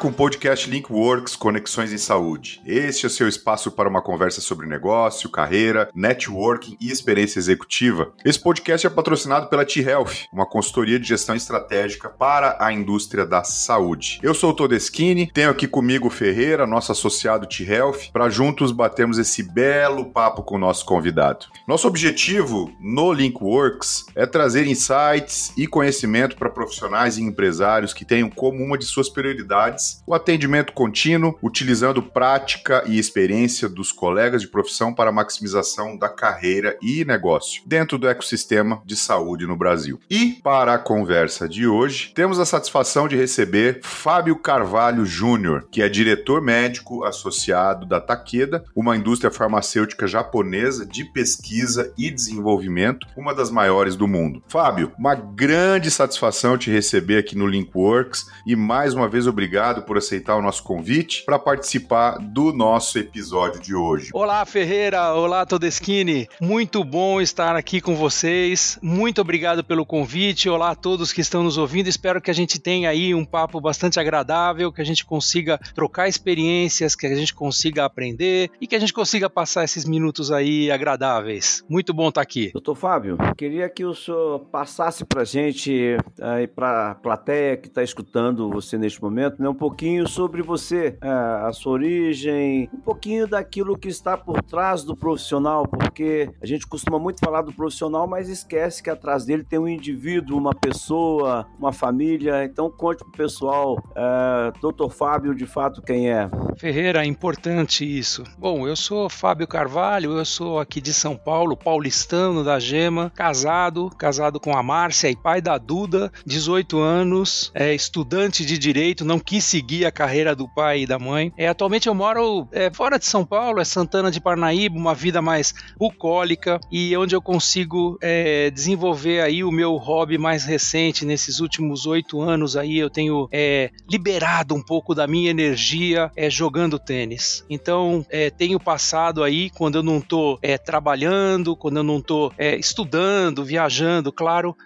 Com o podcast Linkworks Conexões em Saúde. Este é seu espaço para uma conversa sobre negócio, carreira, networking e experiência executiva. Esse podcast é patrocinado pela T-Health, uma consultoria de gestão estratégica para a indústria da saúde. Eu sou o Todeschini, tenho aqui comigo o Ferreira, nosso associado T-Health, para juntos batermos esse belo papo com o nosso convidado. Nosso objetivo no Linkworks é trazer insights e conhecimento para profissionais e empresários que tenham como uma de suas prioridades o atendimento contínuo, utilizando prática e experiência dos colegas de profissão para maximização da carreira e negócio dentro do ecossistema de saúde no Brasil. E para a conversa de hoje, temos a satisfação de receber Fábio Carvalho Júnior, que é diretor médico associado da Takeda, uma indústria farmacêutica japonesa de pesquisa e desenvolvimento, uma das maiores do mundo. Fábio, uma grande satisfação te receber aqui no Linkworks e mais uma vez obrigado por aceitar o nosso convite para participar do nosso episódio de hoje. Olá, Ferreira. Olá, Todeschini. Muito bom estar aqui com vocês. Muito obrigado pelo convite. Olá a todos que estão nos ouvindo. Espero que a gente tenha aí um papo bastante agradável, que a gente consiga trocar experiências, que a gente consiga aprender e que a gente consiga passar esses minutos aí agradáveis. Muito bom estar aqui. Doutor Fábio, queria que o senhor passasse para a gente, aí para a plateia que está escutando você neste momento, né, um pouquinho sobre você, é, a sua origem, um pouquinho daquilo que está por trás do profissional, porque a gente costuma muito falar do profissional, mas esquece que atrás dele tem um indivíduo, uma pessoa, uma família. Então conte pro pessoal, é. Fábio, de fato quem é. Ferreira, é importante isso. Bom, eu sou Fábio Carvalho, eu sou aqui de São Paulo, paulistano da Gema, casado, casado com a Márcia e pai da Duda, 18 anos, é estudante de direito, não quis seguir a carreira do pai e da mãe. É, atualmente eu moro é, fora de São Paulo, é Santana de Parnaíba, uma vida mais bucólica e onde eu consigo é, desenvolver aí o meu hobby mais recente nesses últimos oito anos aí eu tenho é, liberado um pouco da minha energia é, jogando tênis. Então é, tenho passado aí quando eu não estou trabalhando, quando eu não estou estudando, viajando, claro,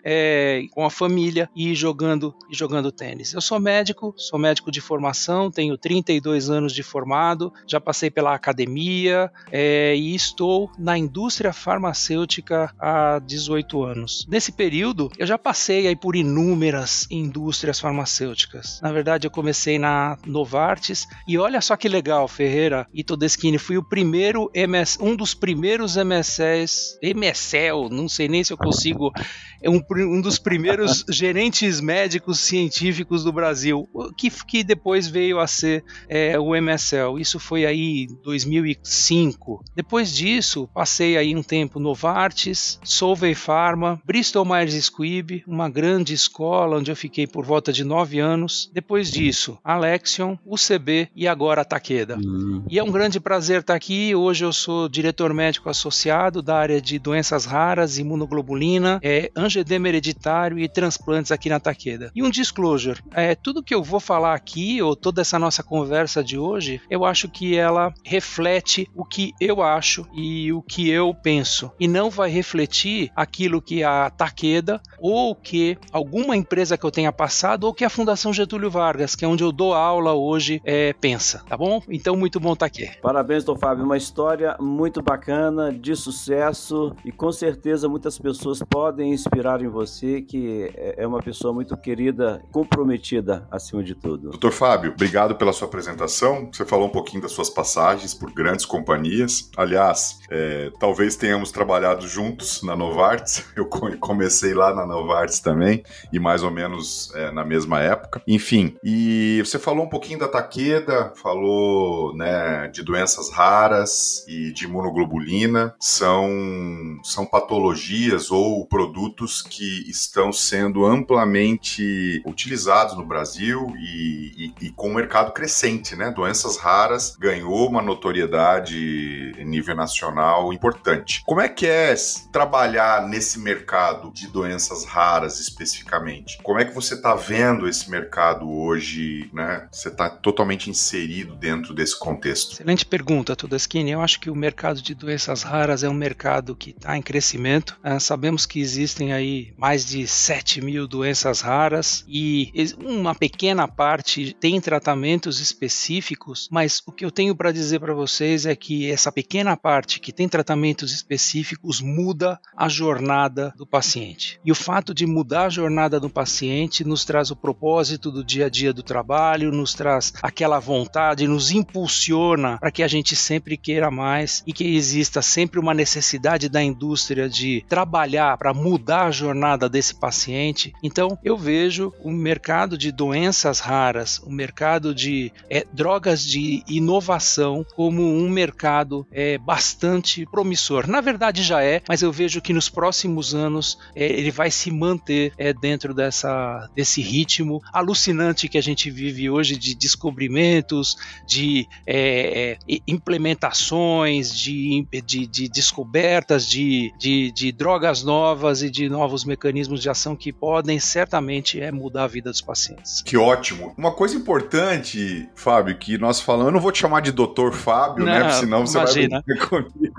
com a família e jogando e jogando tênis. Eu sou médico, sou médico de formação, tenho 32 anos de formado, já passei pela academia e estou na indústria farmacêutica há 18 anos. Nesse período, eu já passei aí por inúmeras indústrias farmacêuticas. Na verdade, eu comecei na Novartis e olha só que legal, Ferreira e Todeschini, fui o primeiro MS, um dos primeiros MSLs, MSL, não sei nem se eu consigo, é um, um dos primeiros gerentes médicos científicos do Brasil, que, que depois veio a ser é, o MSL. Isso foi aí 2005. Depois disso, passei aí um tempo Novartis, Solvay Pharma, Bristol Myers Squibb, uma grande escola onde eu fiquei por volta de nove anos. Depois disso, Alexion, UCB e agora a Takeda. Uhum. E é um grande prazer estar aqui. Hoje eu sou diretor médico associado da área de doenças raras, imunoglobulina, é, angedema hereditário e transplantes aqui na Takeda. E um disclosure, é, tudo que eu vou falar aqui, ou toda essa nossa conversa de hoje, eu acho que ela reflete o que eu acho e o que eu penso, e não vai refletir aquilo que a Takeda ou que alguma empresa que eu tenha passado ou que a Fundação Getúlio Vargas, que é onde eu dou aula hoje, é, pensa, tá bom? Então, muito bom estar aqui. Parabéns, Dom Fábio, uma história muito bacana, de sucesso e com certeza muitas pessoas podem inspirar em você, que é uma pessoa muito querida, comprometida acima de tudo. Doutor Fábio, obrigado pela sua apresentação. Você falou um pouquinho das suas passagens por grandes companhias. Aliás, é, talvez tenhamos trabalhado juntos na Novartis. Eu comecei lá na Novartis também, e mais ou menos é, na mesma época. Enfim, e você falou um pouquinho da Takeda, falou né, de doenças raras e de imunoglobulina. São, são patologias ou produtos que estão sendo amplamente utilizados no Brasil e, e, e com um mercado crescente, né? Doenças raras ganhou uma notoriedade em nível nacional importante. Como é que é trabalhar nesse mercado de doenças raras especificamente? Como é que você está vendo esse mercado hoje, né? Você está totalmente inserido dentro desse contexto? Excelente pergunta, Todeschini. Eu acho que o mercado de doenças raras é um mercado que está em crescimento. Uh, sabemos que existem aí mais de 7 mil doenças raras e uma pequena pequena parte tem tratamentos específicos, mas o que eu tenho para dizer para vocês é que essa pequena parte que tem tratamentos específicos muda a jornada do paciente. E o fato de mudar a jornada do paciente nos traz o propósito do dia a dia do trabalho, nos traz aquela vontade, nos impulsiona para que a gente sempre queira mais e que exista sempre uma necessidade da indústria de trabalhar para mudar a jornada desse paciente. Então, eu vejo o mercado de doenças raras, o mercado de é, drogas de inovação como um mercado é, bastante promissor. Na verdade, já é, mas eu vejo que nos próximos anos é, ele vai se manter é, dentro dessa, desse ritmo alucinante que a gente vive hoje de descobrimentos, de é, é, implementações, de, de, de descobertas de, de, de, drogas novas e de novos mecanismos de ação que podem certamente é, mudar a vida dos pacientes. Que ótimo. Uma coisa importante, Fábio, que nós falamos, eu não vou te chamar de doutor Fábio, né, não, né? Senão você imagina. vai comigo.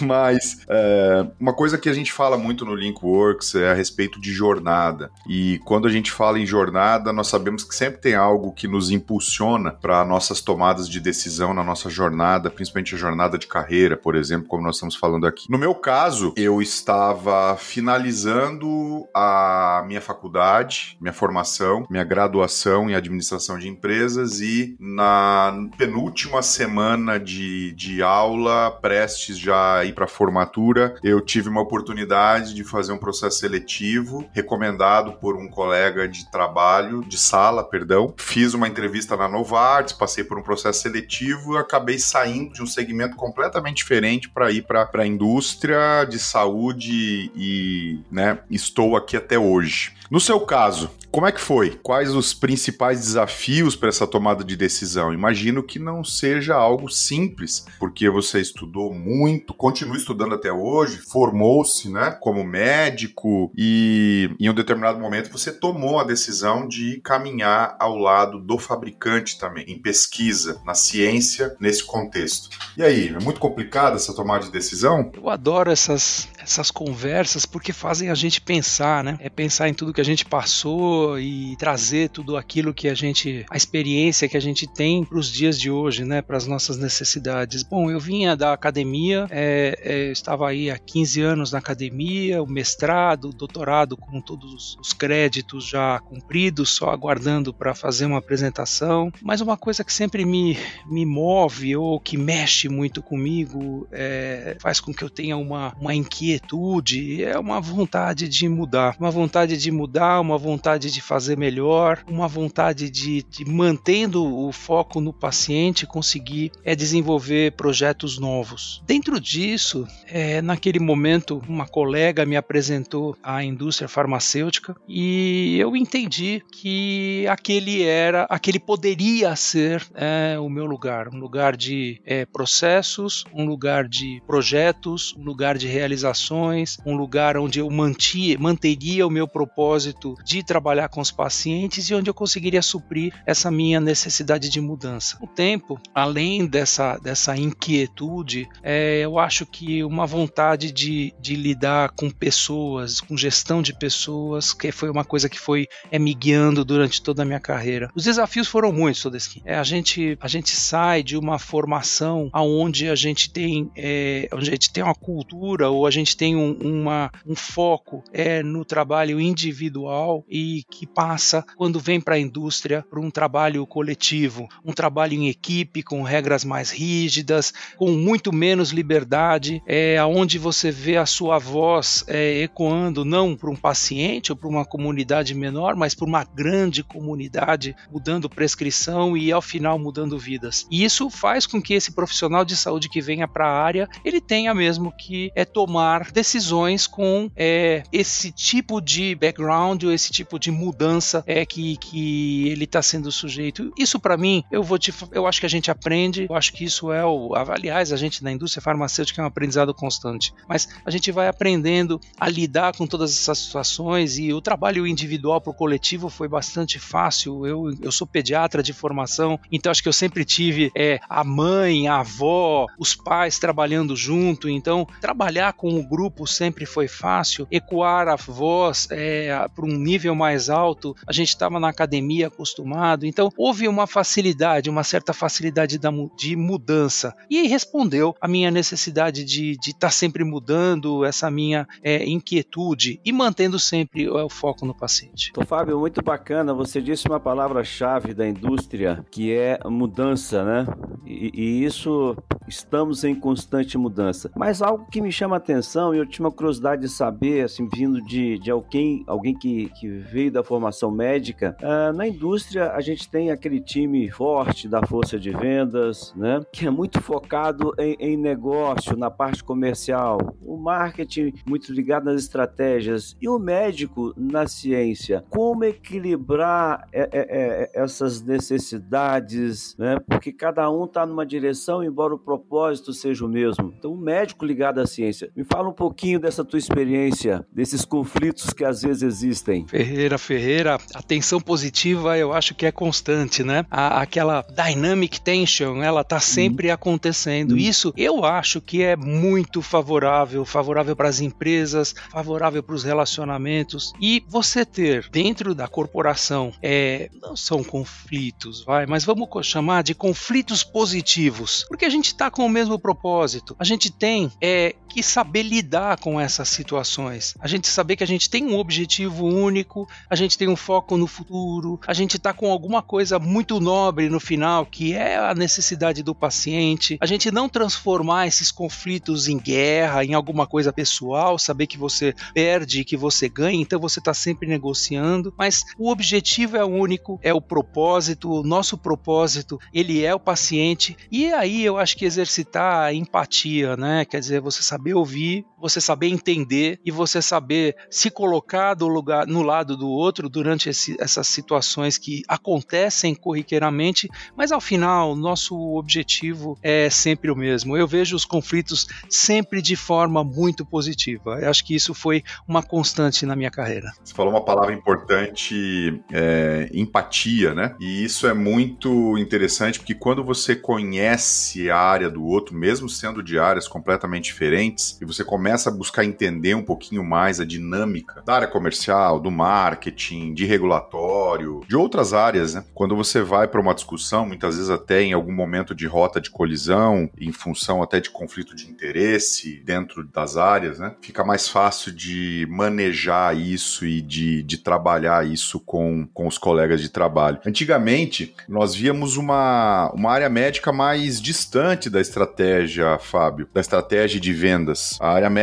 Mas é, uma coisa que a gente fala muito no Linkworks é a respeito de jornada. E quando a gente fala em jornada, nós sabemos que sempre tem algo que nos impulsiona para nossas tomadas de decisão na nossa jornada, principalmente a jornada de carreira, por exemplo, como nós estamos falando aqui. No meu caso, eu estava finalizando a minha faculdade, minha formação, minha graduação em administração de empresas e na penúltima semana de, de aula, prestes já a ir para formatura, eu tive uma oportunidade de fazer um processo seletivo recomendado por um colega de trabalho, de sala, perdão. Fiz uma entrevista na Novartis, passei por um processo seletivo e acabei saindo de um segmento completamente diferente para ir para a indústria de saúde e né, estou aqui até hoje. No seu caso, como é que foi? Quais os principais desafios para essa tomada de decisão? Imagino que não seja algo simples, porque você estudou muito, continua estudando até hoje, formou-se, né, como médico e em um determinado momento você tomou a decisão de caminhar ao lado do fabricante também, em pesquisa, na ciência, nesse contexto. E aí, é muito complicada essa tomada de decisão? Eu adoro essas essas conversas porque fazem a gente pensar, né? É pensar em tudo que a gente passou e trazer tudo aquilo que a gente, a experiência que a gente tem para os dias de hoje, né, para as nossas necessidades. Bom, eu vinha da academia, é, é, estava aí há 15 anos na academia, o mestrado, o doutorado com todos os créditos já cumpridos, só aguardando para fazer uma apresentação. Mas uma coisa que sempre me, me move ou que mexe muito comigo, é, faz com que eu tenha uma, uma inquietude, é uma vontade de mudar, uma vontade de mudar, uma vontade de fazer melhor, uma vontade de, de mantendo o foco no paciente, conseguir é, desenvolver projetos novos. Dentro disso, é, naquele momento, uma colega me apresentou a indústria farmacêutica e eu entendi que aquele era, aquele poderia ser é, o meu lugar, um lugar de é, processos, um lugar de projetos, um lugar de um lugar onde eu mantia, manteria o meu propósito de trabalhar com os pacientes e onde eu conseguiria suprir essa minha necessidade de mudança. O tempo, além dessa, dessa inquietude, é, eu acho que uma vontade de, de lidar com pessoas, com gestão de pessoas, que foi uma coisa que foi é, me guiando durante toda a minha carreira. Os desafios foram muitos, Todeskin. É, a, gente, a gente sai de uma formação onde a gente tem, é, onde a gente tem uma cultura ou a gente tem um, uma, um foco é, no trabalho individual e que passa quando vem para a indústria para um trabalho coletivo, um trabalho em equipe com regras mais rígidas, com muito menos liberdade, é onde você vê a sua voz é, ecoando não para um paciente ou para uma comunidade menor, mas para uma grande comunidade, mudando prescrição e ao final mudando vidas. E isso faz com que esse profissional de saúde que venha para a área ele tenha mesmo que é tomar decisões com é, esse tipo de background ou esse tipo de mudança é que, que ele está sendo sujeito. Isso para mim, eu vou te, eu acho que a gente aprende, eu acho que isso é o, aliás, a gente na indústria farmacêutica é um aprendizado constante, mas a gente vai aprendendo a lidar com todas essas situações e o trabalho individual para o coletivo foi bastante fácil. Eu, eu sou pediatra de formação, então acho que eu sempre tive é, a mãe, a avó, os pais trabalhando junto, então trabalhar com o grupo sempre foi fácil, ecoar a voz é, para um nível mais alto, a gente estava na academia acostumado. Então, houve uma facilidade, uma certa facilidade de mudança. E respondeu a minha necessidade de estar tá sempre mudando, essa minha é, inquietude e mantendo sempre o, o foco no paciente. Então, Fábio, muito bacana. Você disse uma palavra-chave da indústria que é mudança, né? E, e, isso estamos em constante mudança. Mas algo que me chama a atenção e eu tinha uma curiosidade de saber, assim, vindo de, de alguém, alguém que, que veio da formação médica, uh, na indústria a gente tem aquele time forte da força de vendas, né? Que é muito focado em, em negócio, na parte comercial. O marketing muito ligado nas estratégias e o médico na ciência. Como equilibrar é, é, é, essas necessidades, né? Porque cada um está numa direção, embora o propósito seja o mesmo. Então, o médico ligado à ciência. Me fala um pouquinho dessa tua experiência, desses conflitos que às vezes existem. Ferreira, Ferreira, a tensão positiva eu acho que é constante, né? A, aquela dynamic tension, ela tá sempre hum. acontecendo. Hum. Isso eu acho que é muito favorável, favorável para as empresas, favorável para os relacionamentos. E você ter dentro da corporação, é, não são conflitos, vai, mas vamos chamar de conflitos positivos, porque a gente está com o mesmo propósito. A gente tem é, que saber lidar com essas situações. A gente saber que a gente tem um objetivo único, a gente tem um foco no futuro, a gente está com alguma coisa muito nobre no final, que é a necessidade do paciente. A gente não transformar esses conflitos em guerra, em alguma coisa pessoal, saber que você perde e que você ganha, então você está sempre negociando, mas o objetivo é único, é o propósito, o nosso propósito, ele é o paciente, e aí eu acho que exercitar a empatia, né? Quer dizer, você saber ouvir, você saber entender e você saber se colocar do lugar, no lado do outro durante esse, essas situações que acontecem corriqueiramente, mas ao final, nosso objetivo é sempre o mesmo. Eu vejo os conflitos sempre de forma muito positiva. Eu acho que isso foi uma constante na minha carreira. Você falou uma palavra importante, é, empatia, né? E isso é muito interessante porque quando você conhece a área do outro, mesmo sendo de áreas completamente diferentes, e você começa a buscar entender um pouquinho mais a dinâmica da área comercial, do marketing, de regulatório, de outras áreas, né? Quando você vai para uma discussão, muitas vezes até em algum momento de rota de colisão, em função até de conflito de interesse dentro das áreas, né? Fica mais fácil de manejar isso e de, de trabalhar isso com, com os colegas de trabalho. Antigamente, nós víamos uma, uma área médica mais distante da estratégia, Fábio, da estratégia de vendas. A área médica,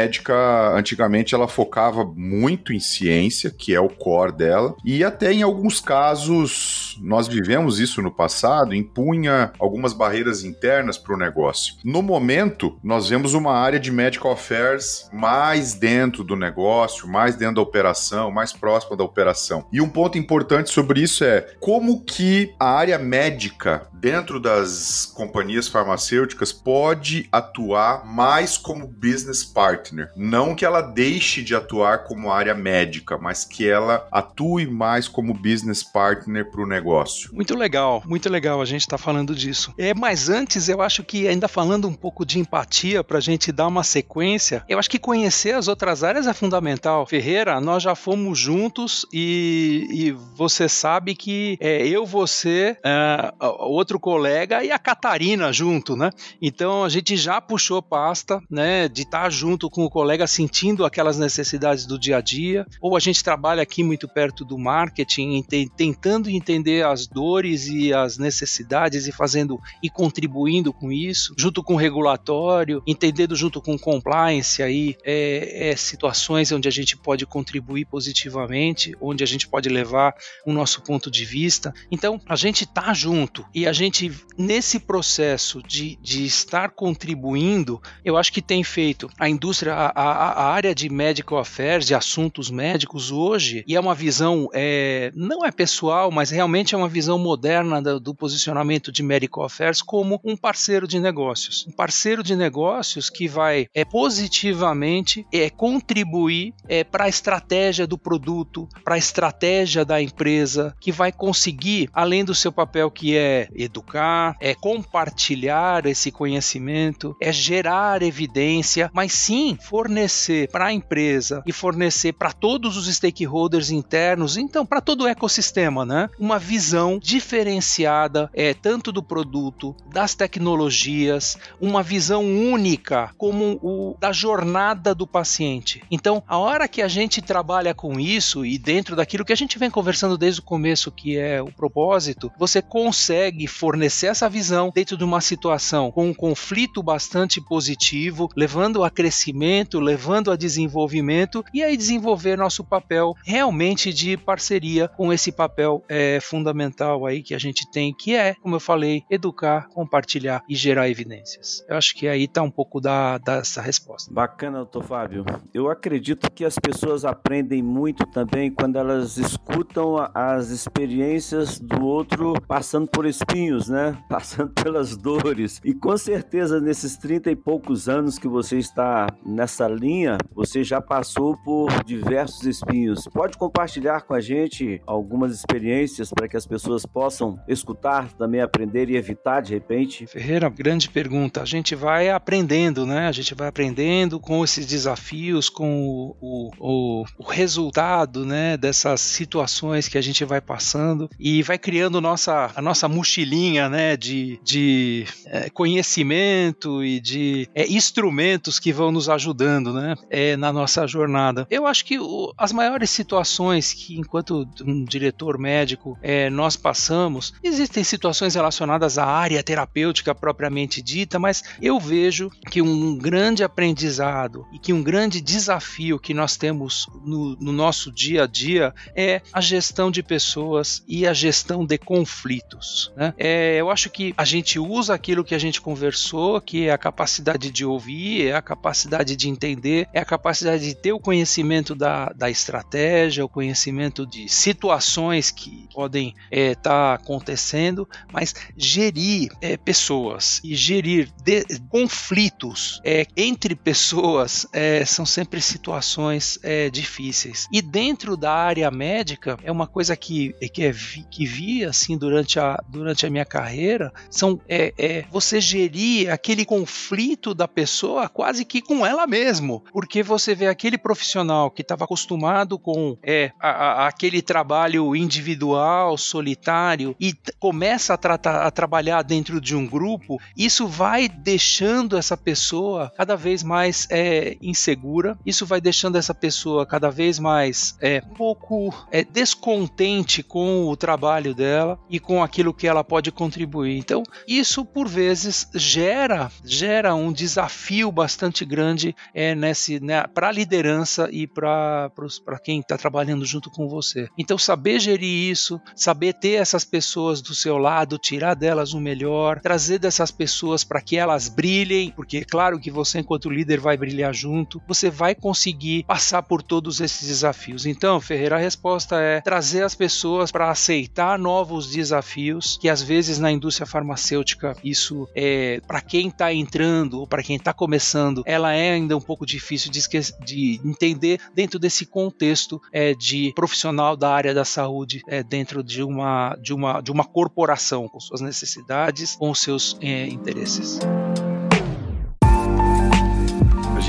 antigamente, ela focava muito em ciência, que é o core dela, e até em alguns casos, nós vivemos isso no passado, impunha algumas barreiras internas para o negócio. No momento, nós vemos uma área de medical affairs mais dentro do negócio, mais dentro da operação, mais próxima da operação. E um ponto importante sobre isso é como que a área médica dentro das companhias farmacêuticas pode atuar mais como business partner. Não que ela deixe de atuar como área médica, mas que ela atue mais como business partner para o negócio. Muito legal, muito legal a gente estar tá falando disso. É, mas antes, eu acho que ainda falando um pouco de empatia para a gente dar uma sequência, eu acho que conhecer as outras áreas é fundamental. Ferreira, nós já fomos juntos e, e você sabe que é, eu, você, é, outro colega e a Catarina junto, né? Então a gente já puxou pasta, né, de estar tá junto com o colega sentindo aquelas necessidades do dia a dia, ou a gente trabalha aqui muito perto do marketing, tentando entender as dores e as necessidades e fazendo e contribuindo com isso, junto com o regulatório, entendendo junto com compliance aí é, é situações onde a gente pode contribuir positivamente, onde a gente pode levar o nosso ponto de vista. Então a gente tá junto e a gente nesse processo de, de estar contribuindo, eu acho que tem feito a indústria, a, a, a área de medical affairs, de assuntos médicos hoje, e é uma visão, é, não é pessoal, mas realmente realmente é uma visão moderna do, do posicionamento de Medical Affairs como um parceiro de negócios. Um parceiro de negócios que vai é, positivamente é, contribuir é, para a estratégia do produto, para a estratégia da empresa, que vai conseguir, além do seu papel que é educar, é compartilhar esse conhecimento, é gerar evidência, mas sim fornecer para a empresa e fornecer para todos os stakeholders internos, então para todo o ecossistema, né? Uma visão diferenciada, é tanto do produto, das tecnologias, uma visão única como o da jornada do paciente. Então, a hora que a gente trabalha com isso e dentro daquilo que a gente vem conversando desde o começo, que é o propósito, você consegue fornecer essa visão dentro de uma situação com um conflito bastante positivo, levando a crescimento, levando a desenvolvimento e aí desenvolver nosso papel realmente de parceria com esse papel é, fundamental aí que a gente tem, que é, como eu falei, educar, compartilhar e gerar evidências. Eu acho que aí está um pouco da, dessa resposta. Bacana, doutor Fábio. Eu acredito que as pessoas aprendem muito também quando elas escutam as experiências do outro passando por espinhos, né? Passando pelas dores. E com certeza, nesses 30 e poucos anos que você está nessa linha, você já passou por diversos espinhos. Pode compartilhar com a gente algumas experiências para que as pessoas possam escutar, também aprender e evitar de repente? Ferreira, grande pergunta. A gente vai aprendendo, né? A gente vai aprendendo com esses desafios, com o, o, o resultado, né? Dessas situações que a gente vai passando e vai criando nossa, a nossa mochilinha, né? De, de é, conhecimento e de é, instrumentos que vão nos ajudando, né? É, na nossa jornada. Eu acho que o, as maiores situações que, enquanto um diretor médico, é, nós passamos, existem situações relacionadas à área terapêutica propriamente dita, mas eu vejo que um grande aprendizado e que um grande desafio que nós temos no, no nosso dia a dia é a gestão de pessoas e a gestão de conflitos. Né? É, eu acho que a gente usa aquilo que a gente conversou, que é a capacidade de ouvir, é a capacidade de entender, é a capacidade de ter o conhecimento da, da estratégia, o conhecimento de situações que podem estar é, tá acontecendo, mas gerir é, pessoas e gerir de, conflitos é, entre pessoas é, são sempre situações é, difíceis. E dentro da área médica é uma coisa que, que, é, que vi assim durante a, durante a minha carreira são é, é, você gerir aquele conflito da pessoa quase que com ela mesmo, porque você vê aquele profissional que estava acostumado com é, a, a, aquele trabalho individual, solitário e começa a, tratar, a trabalhar dentro de um grupo, isso vai deixando essa pessoa cada vez mais é, insegura, isso vai deixando essa pessoa cada vez mais é, pouco é, descontente com o trabalho dela e com aquilo que ela pode contribuir. Então, isso por vezes gera gera um desafio bastante grande é, nesse né, para a liderança e para quem está trabalhando junto com você. Então, saber gerir isso, saber ter essas pessoas do seu lado, tirar delas o melhor, trazer dessas pessoas para que elas brilhem, porque é claro que você, enquanto líder, vai brilhar junto, você vai conseguir passar por todos esses desafios. Então, Ferreira, a resposta é trazer as pessoas para aceitar novos desafios, que às vezes na indústria farmacêutica isso é para quem está entrando ou para quem está começando, ela é ainda um pouco difícil de, de entender dentro desse contexto é, de profissional da área da saúde é, dentro de uma, de, uma, de uma corporação, com suas necessidades, com seus é, interesses.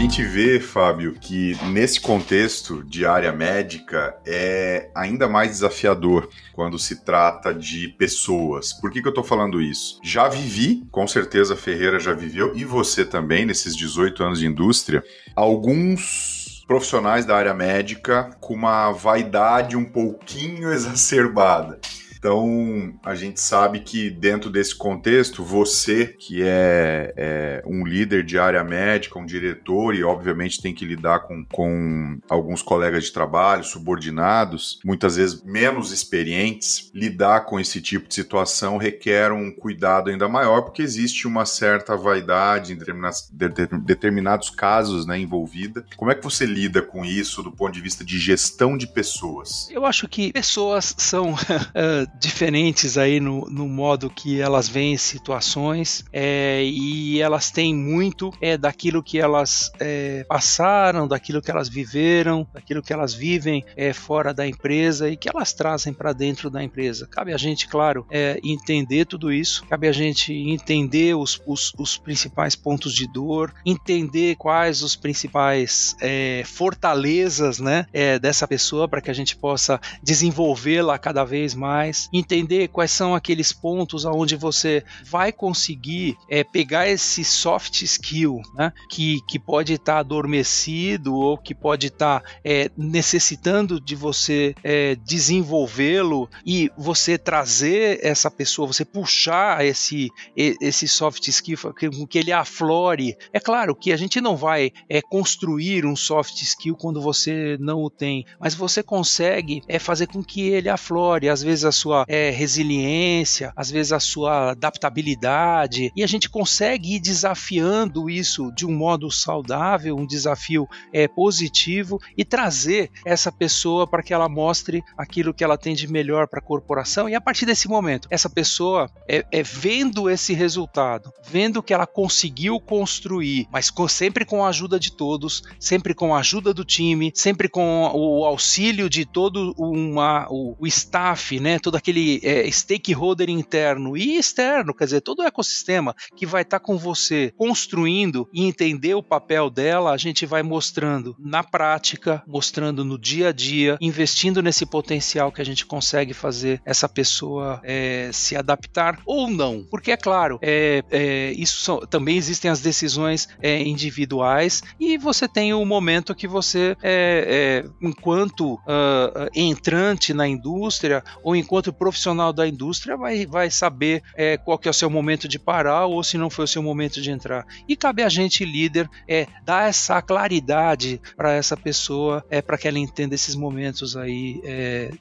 Gente vê, Fábio, que nesse contexto de área médica é ainda mais desafiador quando se trata de pessoas. Por que, que eu tô falando isso? Já vivi, com certeza Ferreira já viveu, e você também, nesses 18 anos de indústria, alguns profissionais da área médica com uma vaidade um pouquinho exacerbada. Então, a gente sabe que dentro desse contexto, você que é, é, um líder de área médica, um diretor e obviamente tem que lidar com, com alguns colegas de trabalho, subordinados, muitas vezes menos experientes, lidar com esse tipo de situação requer um cuidado ainda maior, porque existe uma certa vaidade em determinados, determinados casos né, envolvida. Como é que você lida com isso do ponto de vista de gestão de pessoas? Eu acho que pessoas são diferentes aí no, no modo que elas veem situações é, e elas têm muito é, daquilo que elas é, passaram, daquilo que elas viveram, daquilo que elas vivem é, fora da empresa e que elas trazem para dentro da empresa. Cabe a gente, claro, é, entender tudo isso, cabe a gente entender os, os, os principais pontos de dor, entender quais os principais é, fortalezas né, é, dessa pessoa para que a gente possa desenvolvê-la cada vez mais, entender quais são aqueles pontos aonde você vai conseguir é, pegar esse soft skill né, que, que pode estar tá adormecido ou que pode estar tá, é, necessitando de você é, desenvolvê-lo e você trazer essa pessoa, você puxar esse, esse soft skill, que, que ele aflore. É claro que a gente não vai é, construir um soft skill quando você não o tem, mas você consegue é, fazer com que ele aflore, às vezes a sua é, resiliência, às vezes a sua adaptabilidade, e a gente consegue ir desafiando isso de um modo saudável, um desafio é, positivo e trazer essa pessoa para que ela mostre aquilo que ela tem de melhor para a corporação e a partir desse momento, essa pessoa é, é vendo esse resultado, vendo que ela conseguiu construir, mas com, sempre com a ajuda de todos, sempre com a ajuda do time, sempre com o auxílio de todo uma, o, o staff, né, todo aquele é, stakeholder interno e externo, quer dizer, todo o ecossistema que vai estar tá com você construindo e entender o papel dela, a gente vai mostrando na prática, mostrando no dia a dia, investindo nesse potencial que a gente consegue fazer essa pessoa é, se adaptar ou não. Porque é claro, é, é, isso são, também existem as decisões é, individuais e você tem o momento que você, é, é, enquanto uh, entrante na indústria ou enquanto profissional da indústria, vai, vai saber qual que é o seu momento de parar ou se não foi o seu momento de entrar. E cabe a gente, líder, é, dar essa claridade para essa pessoa, é, para que ela entenda esses momentos aí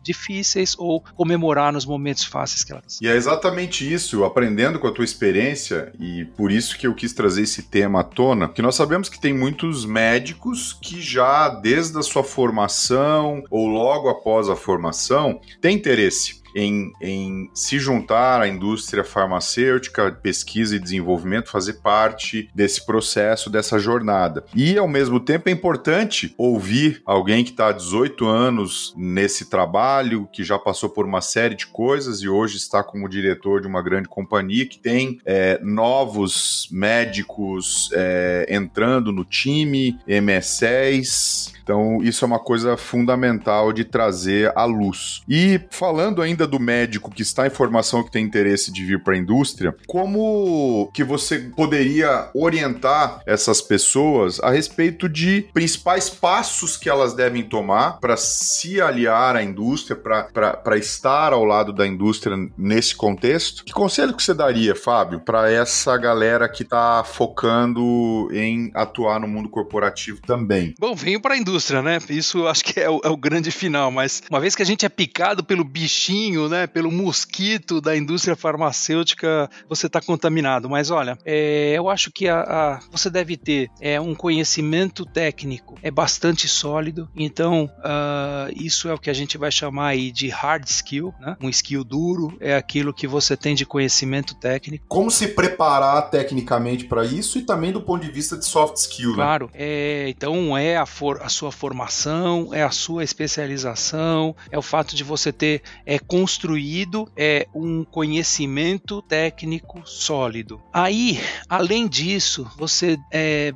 difíceis ou comemorar nos momentos fáceis que ela E é exatamente isso, aprendendo com a tua experiência, e por isso que eu quis trazer esse tema à tona, que nós sabemos que tem muitos médicos que já desde a sua formação ou logo após a formação têm interesse em, em se juntar à indústria farmacêutica, pesquisa e desenvolvimento, fazer parte desse processo, dessa jornada. E, ao mesmo tempo, é importante ouvir alguém que está há 18 anos nesse trabalho, que já passou por uma série de coisas e hoje está como diretor de uma grande companhia, que tem é, novos médicos é, entrando no time, MS10, então, isso é uma coisa fundamental de trazer à luz. E falando ainda do médico que está em formação que tem interesse de vir para a indústria, como que você poderia orientar essas pessoas a respeito de principais passos que elas devem tomar para se aliar à indústria, para estar ao lado da indústria nesse contexto? Que conselho que você daria, Fábio, para essa galera que está focando em atuar no mundo corporativo também? Bom, venho para a indústria né? Isso acho que é o, é o, grande final, mas uma vez que a gente é picado pelo bichinho, né? Pelo mosquito da indústria farmacêutica, você está contaminado. Mas olha, é, eu acho que a, a, você deve ter é, um conhecimento técnico é bastante sólido. Então, uh, isso é o que a gente vai chamar aí de hard skill, né? Um skill duro é aquilo que você tem de conhecimento técnico. Como se preparar tecnicamente para isso e também do ponto de vista de soft skill, claro, né? Claro, é, então é a, for, a sua formação, é a sua especialização, é o fato de você ter é, construído é, um conhecimento técnico sólido. Aí, além disso, você é,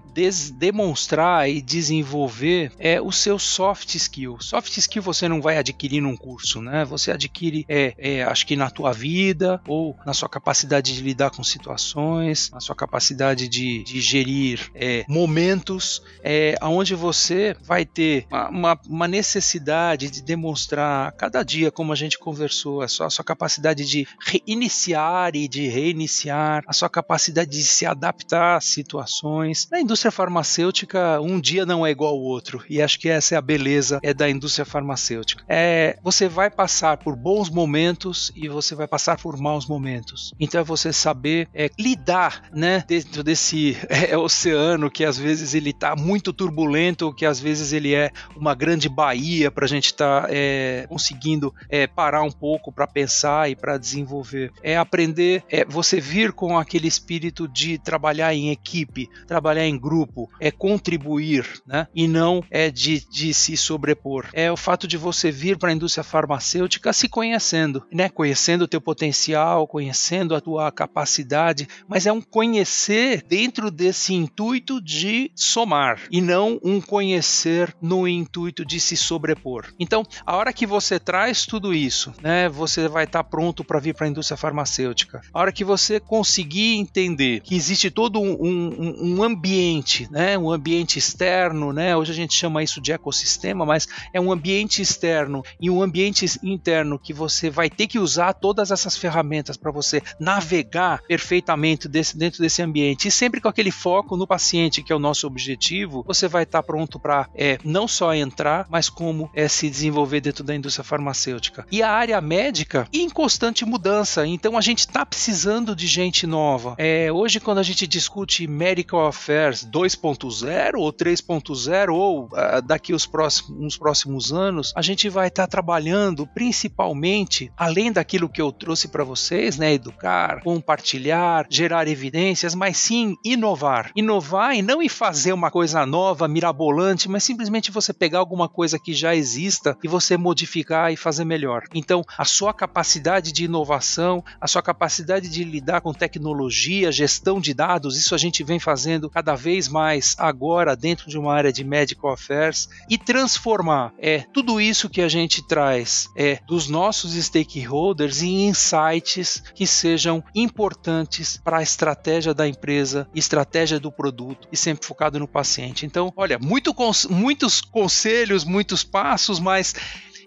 demonstrar e desenvolver é, o seu soft skill. Soft skill você não vai adquirir num curso, né? Você adquire, é, é, acho que na tua vida ou na sua capacidade de lidar com situações, na sua capacidade de, de gerir é, momentos, é, onde você vai ter uma, uma, necessidade de demonstrar cada dia, como a gente conversou, a sua, a sua capacidade de reiniciar e de reiniciar, a sua capacidade de se adaptar a situações. Na indústria farmacêutica, um dia não é igual ao outro, e acho que essa é a beleza é da indústria farmacêutica. É, você vai passar por bons momentos e você vai passar por maus momentos. Então é você saber é, lidar, né, dentro desse é, oceano que às vezes ele está muito turbulento, que às vezes ele é uma grande baía para a gente estar tá, é, conseguindo é, parar um pouco para pensar e para desenvolver. É aprender, é você vir com aquele espírito de trabalhar em equipe, trabalhar em grupo, é contribuir, né? E não é de, de se sobrepor. É o fato de você vir para a indústria farmacêutica se conhecendo, né? Conhecendo o teu potencial, conhecendo a tua capacidade, mas é um conhecer dentro desse intuito de somar e não um conhecer no intuito de se sobrepor. Então, a hora que você traz tudo isso, né, você vai estar tá pronto para vir para a indústria farmacêutica. A hora que você conseguir entender que existe todo um, um, um ambiente, né, um ambiente externo, né, hoje a gente chama isso de ecossistema, mas é um ambiente externo e um ambiente interno que você vai ter que usar todas essas ferramentas para você navegar perfeitamente desse, dentro desse ambiente e sempre com aquele foco no paciente, que é o nosso objetivo, você vai estar tá pronto para é, não só entrar, mas como é, se desenvolver dentro da indústria farmacêutica. E a área médica em constante mudança, então a gente está precisando de gente nova. É, hoje, quando a gente discute Medical Affairs 2.0 ou 3.0, ou uh, daqui os próximos, uns próximos anos, a gente vai estar tá trabalhando principalmente, além daquilo que eu trouxe para vocês, né, educar, compartilhar, gerar evidências, mas sim inovar. Inovar e não em fazer uma coisa nova, mirabolante, mas simplesmente você pegar alguma coisa que já exista e você modificar e fazer melhor. Então, a sua capacidade de inovação, a sua capacidade de lidar com tecnologia, gestão de dados, isso a gente vem fazendo cada vez mais agora dentro de uma área de medical affairs e transformar é tudo isso que a gente traz é dos nossos stakeholders em insights que sejam importantes para a estratégia da empresa, estratégia do produto e sempre focado no paciente. Então, olha, muito, muitos conselhos, muitos passos, mas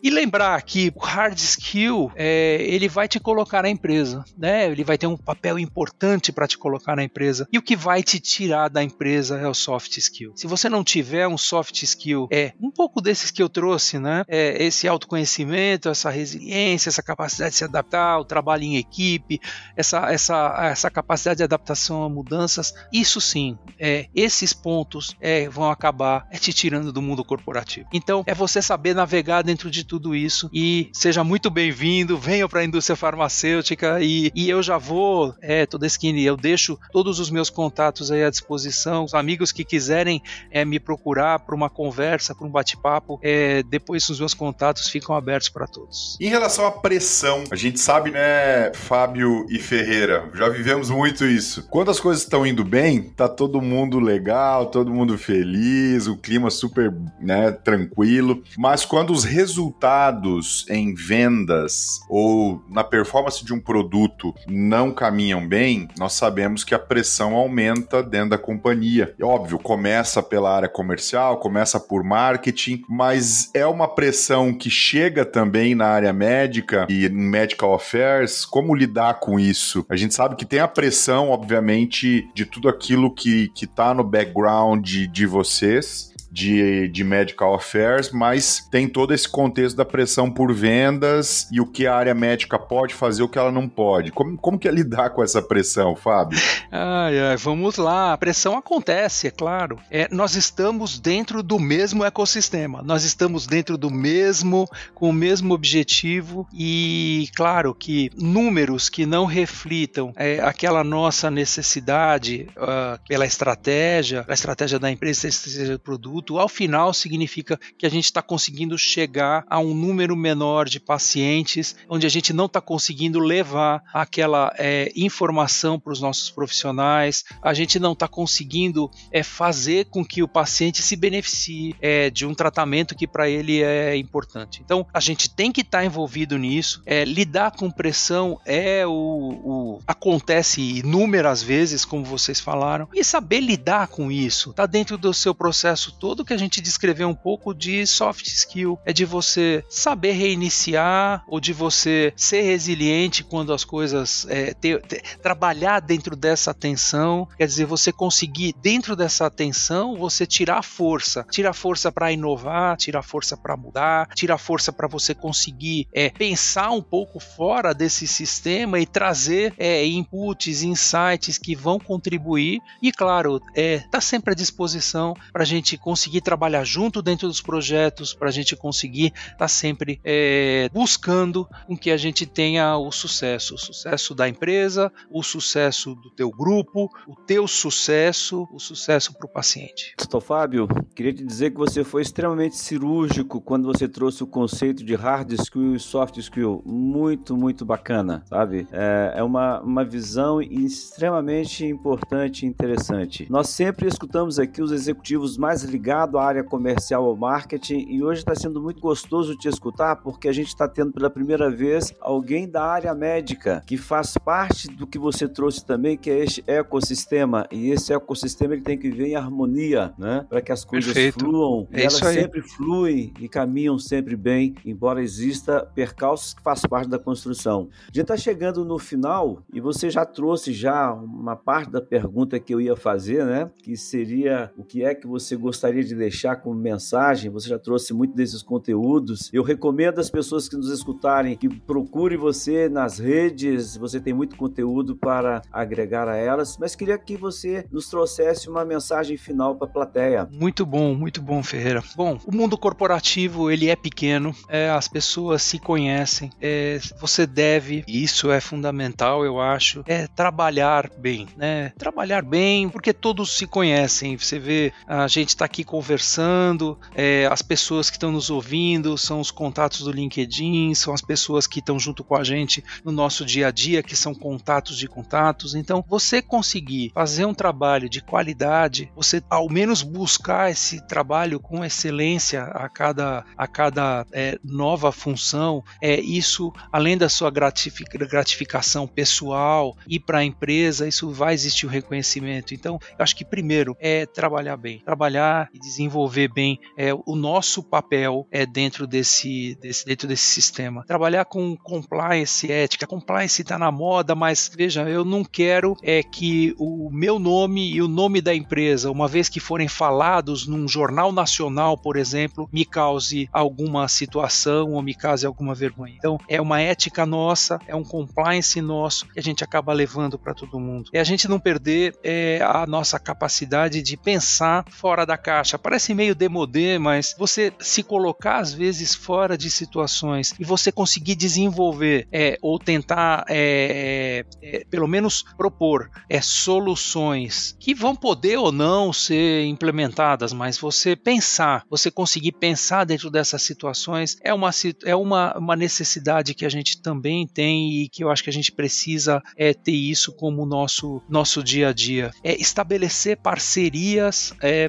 e lembrar que o hard skill é, ele vai te colocar na empresa, né? Ele vai ter um papel importante para te colocar na empresa. E o que vai te tirar da empresa é o soft skill. Se você não tiver um soft skill, é um pouco desses que eu trouxe, né? É esse autoconhecimento, essa resiliência, essa capacidade de se adaptar, o trabalho em equipe, essa, essa, essa capacidade de adaptação a mudanças. Isso sim, é, esses pontos é, vão acabar é, te tirando do mundo corporativo. Então, é você saber navegar dentro de tudo isso. E seja muito bem-vindo, venha para a indústria farmacêutica e, e eu já vou, é, toda skin, eu deixo todos os meus contatos aí à disposição. Os amigos que quiserem é, me procurar para uma conversa, para um bate-papo, é, depois os meus contatos ficam abertos para todos. Em relação à pressão, a gente sabe, né, Fábio e Ferreira, já vivemos muito isso. Quando as coisas estão indo bem, tá todo mundo legal, todo mundo feliz, o clima super, né, tranquilo. Mas quando os resultados resultados em vendas ou na performance de um produto não caminham bem, nós sabemos que a pressão aumenta dentro da companhia. E, óbvio, começa pela área comercial, começa por marketing, mas é uma pressão que chega também na área médica e em medical affairs. Como lidar com isso? A gente sabe que tem a pressão, obviamente, de tudo aquilo que está no background de, de vocês, de, de medical affairs, mas tem todo esse contexto da pressão por vendas e o que a área médica pode fazer, o que ela não pode. Como, como que é lidar com essa pressão, Fábio? Ai, ai, vamos lá. A pressão acontece, é claro. É, nós estamos dentro do mesmo ecossistema, nós estamos dentro do mesmo, com o mesmo objetivo e, claro, que números que não reflitam é, aquela nossa necessidade uh, pela estratégia, a estratégia da empresa, a estratégia do produto, ao final significa que a gente está conseguindo chegar a um número menor de pacientes, onde a gente não está conseguindo levar aquela é, informação para os nossos profissionais, a gente não está conseguindo é, fazer com que o paciente se beneficie é, de um tratamento que para ele é importante. Então, a gente tem que estar tá envolvido nisso. É, lidar com pressão é o, o acontece inúmeras vezes, como vocês falaram, e saber lidar com isso está dentro do seu processo todo todo que a gente descreveu um pouco de soft skill. É de você saber reiniciar ou de você ser resiliente quando as coisas. É, ter, ter, trabalhar dentro dessa tensão. Quer dizer, você conseguir, dentro dessa tensão, você tirar força. Tirar força para inovar, tirar força para mudar, tirar força para você conseguir é, pensar um pouco fora desse sistema e trazer é, inputs, insights que vão contribuir. E, claro, é, tá sempre à disposição para a gente conseguir conseguir trabalhar junto dentro dos projetos, para a gente conseguir estar tá sempre é, buscando com que a gente tenha o sucesso, o sucesso da empresa, o sucesso do teu grupo, o teu sucesso, o sucesso para o paciente. Doutor Fábio, queria te dizer que você foi extremamente cirúrgico quando você trouxe o conceito de hard skill e soft skill. Muito, muito bacana, sabe? É, é uma, uma visão extremamente importante e interessante. Nós sempre escutamos aqui os executivos mais ligados à área comercial ou marketing e hoje está sendo muito gostoso te escutar porque a gente está tendo pela primeira vez alguém da área médica que faz parte do que você trouxe também, que é este ecossistema. E esse ecossistema ele tem que viver em harmonia, né? Para que as coisas Perfeito. fluam. É e elas sempre fluem e caminham sempre bem, embora exista percalços que faz parte da construção. A gente está chegando no final e você já trouxe já uma parte da pergunta que eu ia fazer, né? Que seria o que é que você gostaria de deixar como mensagem. Você já trouxe muito desses conteúdos. Eu recomendo às pessoas que nos escutarem que procure você nas redes. Você tem muito conteúdo para agregar a elas, mas queria que você nos trouxesse uma mensagem final para a plateia. Muito bom, muito bom, Ferreira. Bom, o mundo corporativo ele é pequeno, é, as pessoas se conhecem, é, você deve, e isso é fundamental, eu acho, é trabalhar bem, né? Trabalhar bem, porque todos se conhecem. Você vê, a gente está aqui conversando, é, as pessoas que estão nos ouvindo são os contatos do LinkedIn, são as pessoas que estão junto com a gente no nosso dia a dia, que são contatos de contatos. Então, você conseguir fazer um trabalho de qualidade, você ao menos buscar esse trabalho com excelência a cada, a cada é, nova função, é isso, além da sua gratificação pessoal e para a empresa, isso vai existir o reconhecimento. Então, eu acho que primeiro é trabalhar bem, trabalhar e desenvolver bem é, o nosso papel é dentro desse, desse dentro desse sistema. Trabalhar com compliance, ética. Compliance está na moda, mas veja, eu não quero é que o meu nome e o nome da empresa, uma vez que forem falados num jornal nacional, por exemplo, me cause alguma situação ou me cause alguma vergonha. Então, é uma ética nossa, é um compliance nosso que a gente acaba levando para todo mundo. É a gente não perder é, a nossa capacidade de pensar fora da caixa. Parece meio demodê, mas você se colocar às vezes fora de situações e você conseguir desenvolver é, ou tentar é, é, pelo menos propor é, soluções que vão poder ou não ser implementadas, mas você pensar, você conseguir pensar dentro dessas situações é uma, é uma, uma necessidade que a gente também tem e que eu acho que a gente precisa é, ter isso como nosso, nosso dia a dia. É estabelecer parcerias é,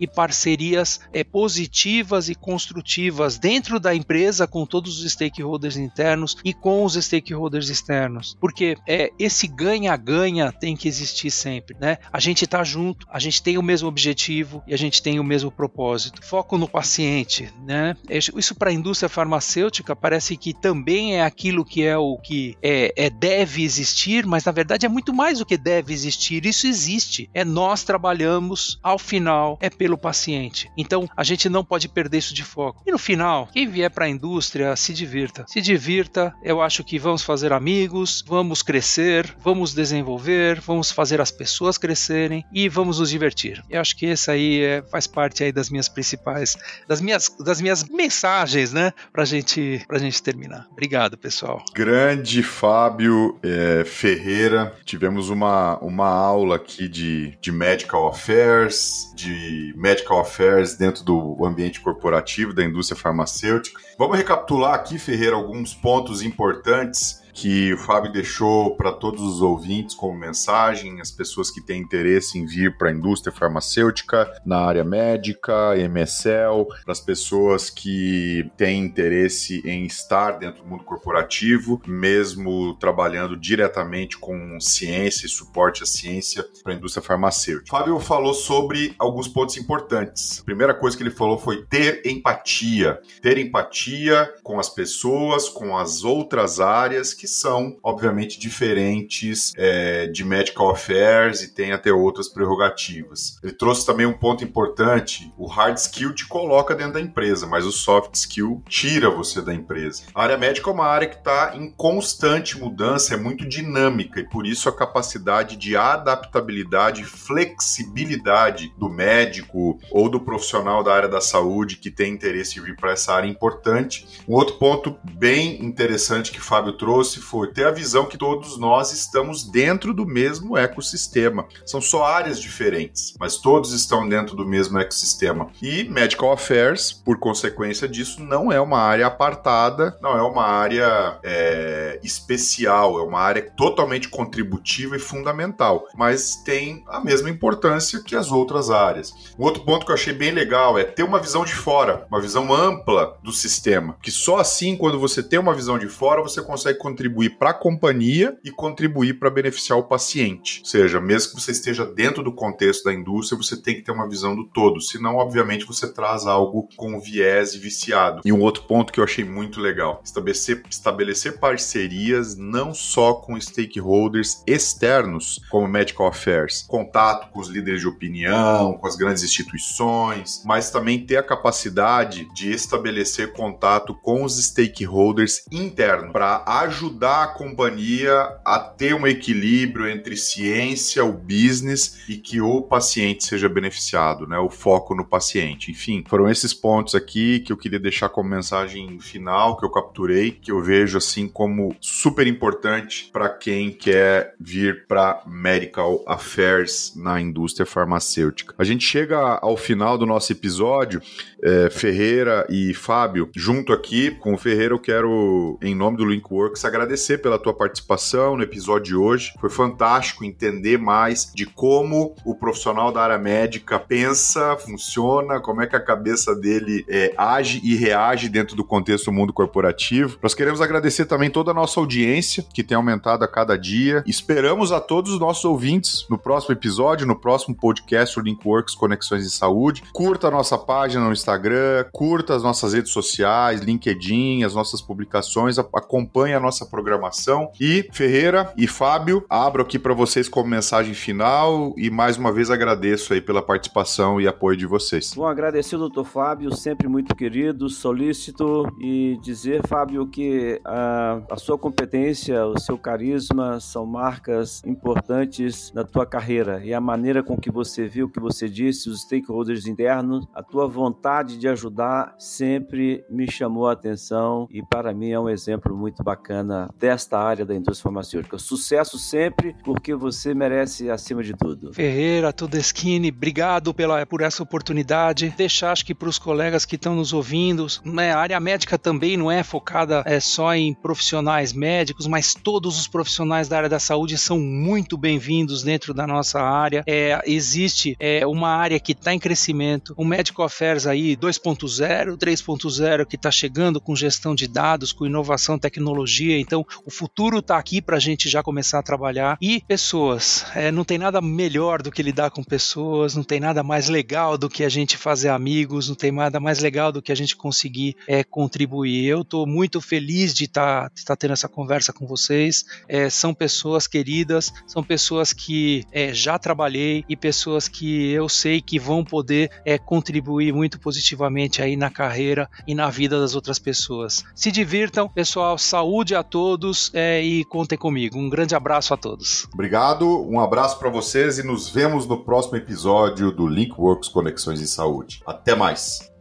e parcerias é, positivas e construtivas dentro da empresa com todos os stakeholders internos e com os stakeholders externos. Porque é, esse ganha-ganha tem que existir sempre, né? A gente está junto, a gente tem o mesmo objetivo e a gente tem o mesmo propósito. Foco no paciente, né? Isso para a indústria farmacêutica parece que também é aquilo que é o que é, é, deve existir, mas na verdade é muito mais do que deve existir. Isso existe. É nós trabalhamos ao final é pelo paciente. Então a gente não pode perder isso de foco. E no final, quem vier para a indústria se divirta. Se divirta. Eu acho que vamos fazer amigos, vamos crescer, vamos desenvolver, vamos fazer as pessoas crescerem e vamos nos divertir. Eu acho que esse aí é, faz parte aí das minhas principais, das minhas, das minhas mensagens, né, pra gente, pra gente terminar. Obrigado, pessoal. Grande Fábio é, Ferreira. Tivemos uma, uma aula aqui de, de Medical Affairs, de Medical Affairs dentro do ambiente corporativo da indústria farmacêutica. Vamos recapitular aqui, Ferreira, alguns pontos importantes que o Fábio deixou para todos os ouvintes como mensagem, as pessoas que têm interesse em vir para a indústria farmacêutica, na área médica, MSL, para as pessoas que têm interesse em estar dentro do mundo corporativo, mesmo trabalhando diretamente com ciência e suporte à ciência para a indústria farmacêutica. Fábio falou sobre alguns pontos importantes. A primeira coisa que ele falou foi ter empatia. Ter empatia com as pessoas, com as outras áreas que que são, obviamente, diferentes é, de Medical Affairs e tem até outras prerrogativas. Ele trouxe também um ponto importante: o hard skill te coloca dentro da empresa, mas o soft skill tira você da empresa. A área médica é uma área que está em constante mudança, é muito dinâmica e por isso a capacidade de adaptabilidade e flexibilidade do médico ou do profissional da área da saúde que tem interesse em vir para essa área é importante. Um outro ponto bem interessante que o Fábio trouxe foi ter a visão que todos nós estamos dentro do mesmo ecossistema. São só áreas diferentes, mas todos estão dentro do mesmo ecossistema. E Medical Affairs, por consequência disso, não é uma área apartada, não é uma área é, especial, é uma área totalmente contributiva e fundamental, mas tem a mesma importância que as outras áreas. Um outro ponto que eu achei bem legal é ter uma visão de fora, uma visão ampla do sistema, que só assim, quando você tem uma visão de fora, você consegue contribuir para a companhia e contribuir para beneficiar o paciente. Ou seja, mesmo que você esteja dentro do contexto da indústria, você tem que ter uma visão do todo, senão, obviamente, você traz algo com viés e viciado. E um outro ponto que eu achei muito legal: estabelecer, estabelecer parcerias não só com stakeholders externos, como Medical Affairs, contato com os líderes de opinião, com as grandes instituições, mas também ter a capacidade de estabelecer contato com os stakeholders internos para ajudar a companhia a ter um equilíbrio entre ciência, o business e que o paciente seja beneficiado, né? O foco no paciente. Enfim, foram esses pontos aqui que eu queria deixar como mensagem final que eu capturei, que eu vejo assim como super importante para quem quer vir para medical affairs na indústria farmacêutica. A gente chega ao final do nosso episódio, é, Ferreira e Fábio, junto aqui com o Ferreira, eu quero, em nome do Linkworks, agradecer pela tua participação no episódio de hoje. Foi fantástico entender mais de como o profissional da área médica pensa, funciona, como é que a cabeça dele é, age e reage dentro do contexto do mundo corporativo. Nós queremos agradecer também toda a nossa audiência, que tem aumentado a cada dia. Esperamos a todos os nossos ouvintes no próximo episódio, no próximo podcast, o Linkworks Conexões de Saúde. Curta a nossa página no Instagram, curta as nossas redes sociais, LinkedIn, as nossas publicações, acompanhe a nossa programação. E Ferreira e Fábio, abro aqui para vocês como mensagem final e mais uma vez agradeço aí pela participação e apoio de vocês. Bom, agradecer o doutor Fábio, sempre muito querido, solícito e dizer, Fábio, que a, a sua competência, o seu carisma são marcas importantes na tua carreira e a maneira com que você viu, o que você disse, os stakeholders internos, a tua vontade de ajudar sempre me chamou a atenção e para mim é um exemplo muito bacana desta área da indústria farmacêutica. Sucesso sempre, porque você merece acima de tudo. Ferreira, Todeschini, obrigado pela, por essa oportunidade. Deixar, acho que para os colegas que estão nos ouvindo, né, a área médica também não é focada é, só em profissionais médicos, mas todos os profissionais da área da saúde são muito bem-vindos dentro da nossa área. É, existe é, uma área que está em crescimento, o Medical Affairs aí 2.0, 3.0 que está chegando com gestão de dados, com inovação, tecnologia. Então, o futuro está aqui para a gente já começar a trabalhar. E pessoas, é, não tem nada melhor do que lidar com pessoas, não tem nada mais legal do que a gente fazer amigos, não tem nada mais legal do que a gente conseguir é, contribuir. Eu estou muito feliz de estar tá, tá tendo essa conversa com vocês. É, são pessoas queridas, são pessoas que é, já trabalhei e pessoas que eu sei que vão poder é, contribuir muito positivamente aí na carreira e na vida das outras pessoas. Se divirtam, pessoal, saúde a todos é, e contem comigo. Um grande abraço a todos. Obrigado, um abraço para vocês e nos vemos no próximo episódio do Linkworks Conexões em Saúde. Até mais!